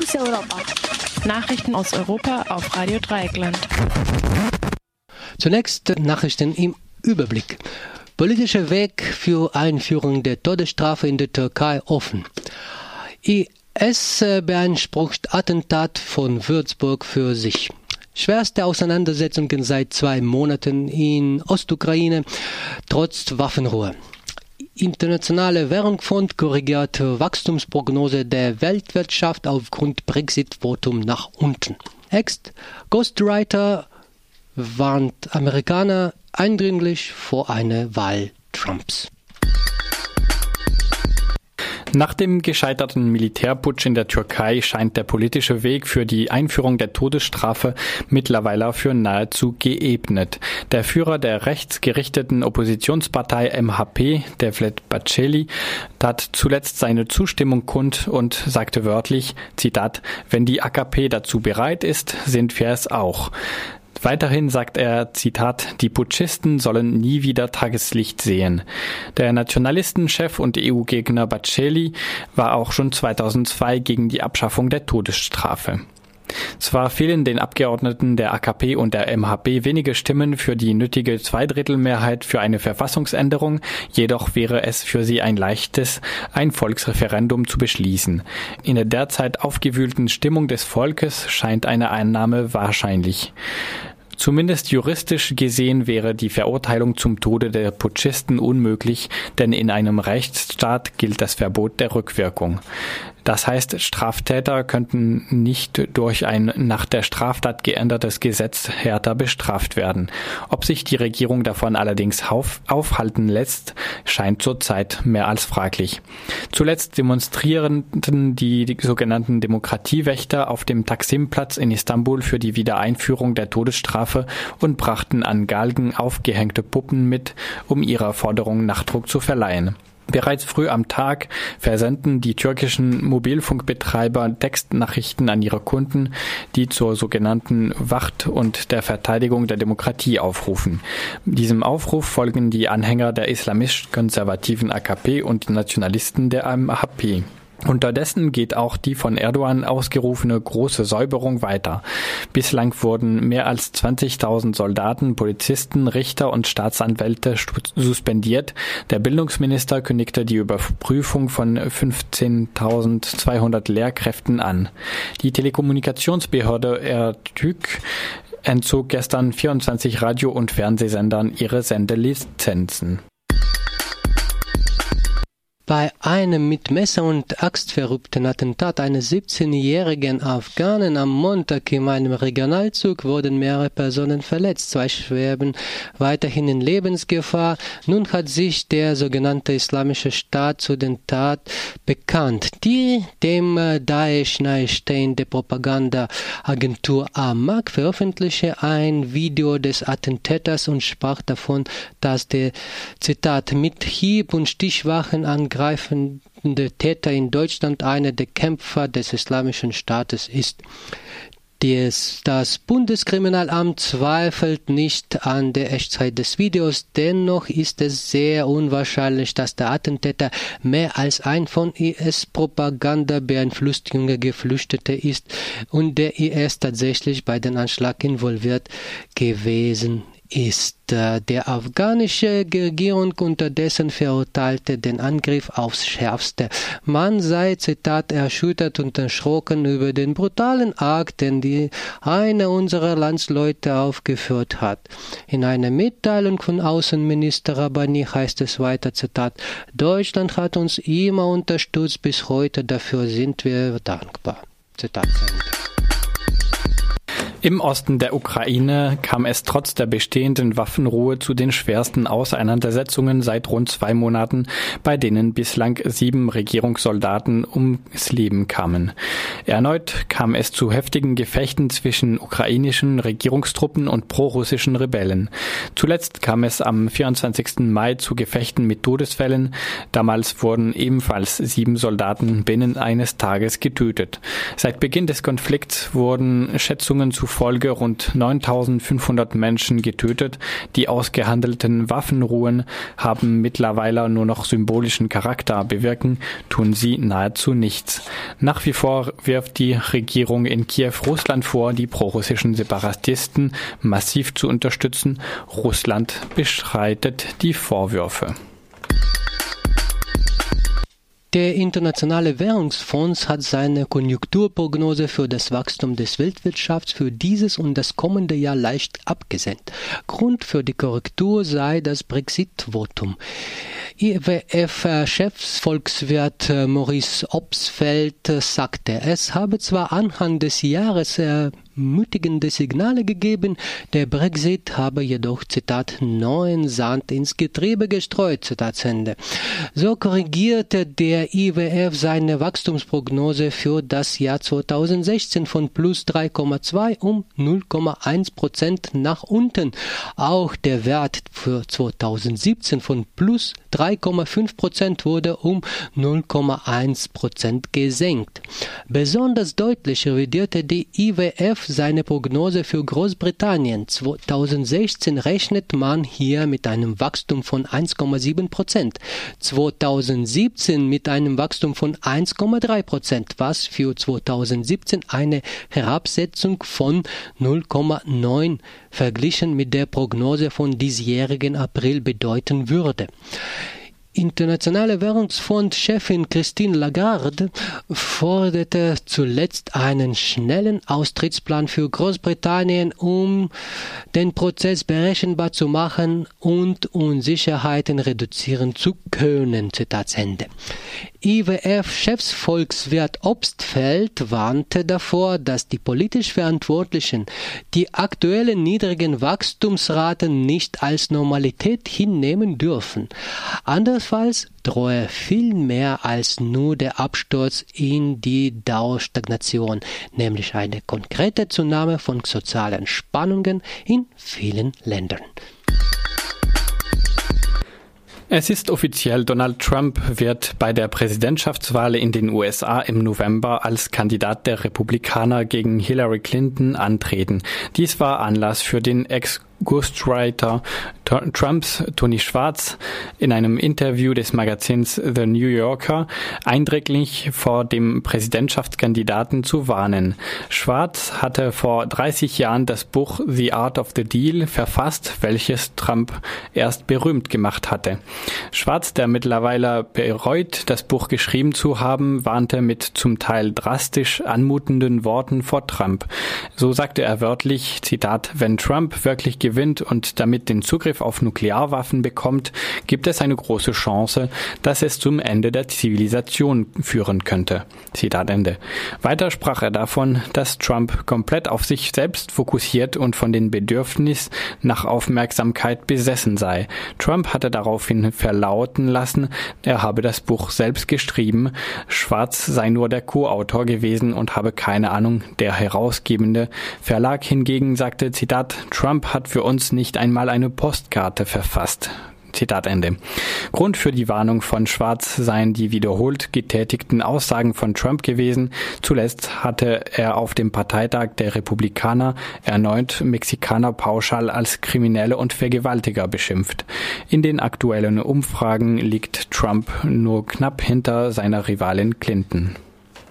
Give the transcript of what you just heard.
Fokus Europa. Nachrichten aus Europa auf Radio Dreieckland. Zunächst Nachrichten im Überblick. Politischer Weg für Einführung der Todesstrafe in der Türkei offen. IS beansprucht Attentat von Würzburg für sich. Schwerste Auseinandersetzungen seit zwei Monaten in Ostukraine, trotz Waffenruhe. Internationale Währungsfonds korrigiert Wachstumsprognose der Weltwirtschaft aufgrund Brexit-Votum nach unten. Ext Ghostwriter warnt Amerikaner eindringlich vor einer Wahl Trumps. Nach dem gescheiterten Militärputsch in der Türkei scheint der politische Weg für die Einführung der Todesstrafe mittlerweile für nahezu geebnet. Der Führer der rechtsgerichteten Oppositionspartei MHP, Devlet Baceli, tat zuletzt seine Zustimmung kund und sagte wörtlich, Zitat, wenn die AKP dazu bereit ist, sind wir es auch. Weiterhin sagt er, Zitat, die Putschisten sollen nie wieder Tageslicht sehen. Der Nationalistenchef und EU-Gegner Baccelli war auch schon 2002 gegen die Abschaffung der Todesstrafe. Zwar fehlen den Abgeordneten der AKP und der MHP wenige Stimmen für die nötige Zweidrittelmehrheit für eine Verfassungsänderung, jedoch wäre es für sie ein leichtes, ein Volksreferendum zu beschließen. In der derzeit aufgewühlten Stimmung des Volkes scheint eine Einnahme wahrscheinlich. Zumindest juristisch gesehen wäre die Verurteilung zum Tode der Putschisten unmöglich, denn in einem Rechtsstaat gilt das Verbot der Rückwirkung. Das heißt, Straftäter könnten nicht durch ein nach der Straftat geändertes Gesetz härter bestraft werden. Ob sich die Regierung davon allerdings auf, aufhalten lässt, scheint zurzeit mehr als fraglich. Zuletzt demonstrierten die, die sogenannten Demokratiewächter auf dem Taksimplatz in Istanbul für die Wiedereinführung der Todesstrafe und brachten an Galgen aufgehängte Puppen mit, um ihrer Forderung Nachdruck zu verleihen. Bereits früh am Tag versenden die türkischen Mobilfunkbetreiber Textnachrichten an ihre Kunden, die zur sogenannten Wacht und der Verteidigung der Demokratie aufrufen. Diesem Aufruf folgen die Anhänger der islamisch-konservativen AKP und die Nationalisten der AMHP. Unterdessen geht auch die von Erdogan ausgerufene große Säuberung weiter. Bislang wurden mehr als 20.000 Soldaten, Polizisten, Richter und Staatsanwälte suspendiert. Der Bildungsminister kündigte die Überprüfung von 15.200 Lehrkräften an. Die Telekommunikationsbehörde Ertüg entzog gestern 24 Radio- und Fernsehsendern ihre Sendelizenzen. Bei einem mit Messer und Axt verrückten Attentat eines 17-jährigen Afghanen am Montag in einem Regionalzug wurden mehrere Personen verletzt. Zwei schweben weiterhin in Lebensgefahr. Nun hat sich der sogenannte Islamische Staat zu den Tat bekannt. Die dem Daesh nahestehende Propagandaagentur Amak veröffentlichte ein Video des Attentäters und sprach davon, dass der Zitat mit Hieb- und Stichwachen angreift angreifende Täter in Deutschland einer der Kämpfer des Islamischen Staates ist. Dies, das Bundeskriminalamt zweifelt nicht an der Echtzeit des Videos, dennoch ist es sehr unwahrscheinlich, dass der Attentäter mehr als ein von IS-Propaganda beeinflusster Geflüchteter ist und der IS tatsächlich bei dem Anschlag involviert gewesen ist. Der afghanische Regierung unterdessen verurteilte den Angriff aufs Schärfste. Man sei, Zitat, erschüttert und erschrocken über den brutalen Akt, den die einer unserer Landsleute aufgeführt hat. In einer Mitteilung von Außenminister Rabani heißt es weiter, Zitat, Deutschland hat uns immer unterstützt bis heute, dafür sind wir dankbar. Zitat Ende. Im Osten der Ukraine kam es trotz der bestehenden Waffenruhe zu den schwersten Auseinandersetzungen seit rund zwei Monaten, bei denen bislang sieben Regierungssoldaten ums Leben kamen. Erneut kam es zu heftigen Gefechten zwischen ukrainischen Regierungstruppen und prorussischen Rebellen. Zuletzt kam es am 24. Mai zu Gefechten mit Todesfällen. Damals wurden ebenfalls sieben Soldaten binnen eines Tages getötet. Seit Beginn des Konflikts wurden Schätzungen zu zufolge rund 9500 Menschen getötet. Die ausgehandelten Waffenruhen haben mittlerweile nur noch symbolischen Charakter, bewirken tun sie nahezu nichts. Nach wie vor wirft die Regierung in Kiew Russland vor, die prorussischen Separatisten massiv zu unterstützen. Russland bestreitet die Vorwürfe. Der Internationale Währungsfonds hat seine Konjunkturprognose für das Wachstum des Weltwirtschafts für dieses und das kommende Jahr leicht abgesenkt. Grund für die Korrektur sei das Brexit-Votum. IWF-Chefsvolkswirt Maurice Obsfeld sagte, es habe zwar anhand des Jahres ermutigende Signale gegeben, der Brexit habe jedoch, Zitat, neuen Sand ins Getriebe gestreut, Zitat Ende. So korrigierte der IWF seine Wachstumsprognose für das Jahr 2016 von plus 3,2 um 0,1 Prozent nach unten. Auch der Wert für 2017 von plus 3,5 Prozent wurde um 0,1 Prozent gesenkt. Besonders deutlich revidierte die IWF seine Prognose für Großbritannien. 2016 rechnet man hier mit einem Wachstum von 1,7 Prozent. 2017 mit einem Wachstum von 1,3 Prozent, was für 2017 eine Herabsetzung von 0,9 verglichen mit der Prognose von diesjährigen April bedeuten würde. Internationale Währungsfonds-Chefin Christine Lagarde forderte zuletzt einen schnellen Austrittsplan für Großbritannien, um den Prozess berechenbar zu machen und Unsicherheiten reduzieren zu können. Zitat Ende. IWF-Chefsvolkswirt Obstfeld warnte davor, dass die politisch Verantwortlichen die aktuellen niedrigen Wachstumsraten nicht als Normalität hinnehmen dürfen. Andernfalls drohe viel mehr als nur der Absturz in die Dauerstagnation, nämlich eine konkrete Zunahme von sozialen Spannungen in vielen Ländern. Es ist offiziell, Donald Trump wird bei der Präsidentschaftswahl in den USA im November als Kandidat der Republikaner gegen Hillary Clinton antreten. Dies war Anlass für den Ex Ghostwriter Trumps Tony Schwarz in einem Interview des Magazins The New Yorker eindringlich vor dem Präsidentschaftskandidaten zu warnen. Schwarz hatte vor 30 Jahren das Buch The Art of the Deal verfasst, welches Trump erst berühmt gemacht hatte. Schwarz, der mittlerweile bereut, das Buch geschrieben zu haben, warnte mit zum Teil drastisch anmutenden Worten vor Trump. So sagte er wörtlich, Zitat, wenn Trump wirklich gewinnt und damit den Zugriff auf Nuklearwaffen bekommt, gibt es eine große Chance, dass es zum Ende der Zivilisation führen könnte. Zitat Ende. Weiter sprach er davon, dass Trump komplett auf sich selbst fokussiert und von den Bedürfnis nach Aufmerksamkeit besessen sei. Trump hatte daraufhin verlauten lassen, er habe das Buch selbst geschrieben, Schwarz sei nur der Co-Autor gewesen und habe keine Ahnung, der herausgebende Verlag hingegen sagte, Zitat, Trump hat für für uns nicht einmal eine Postkarte verfasst. Zitat Ende. Grund für die Warnung von Schwarz seien die wiederholt getätigten Aussagen von Trump gewesen. Zuletzt hatte er auf dem Parteitag der Republikaner erneut Mexikaner pauschal als Kriminelle und Vergewaltiger beschimpft. In den aktuellen Umfragen liegt Trump nur knapp hinter seiner Rivalin Clinton.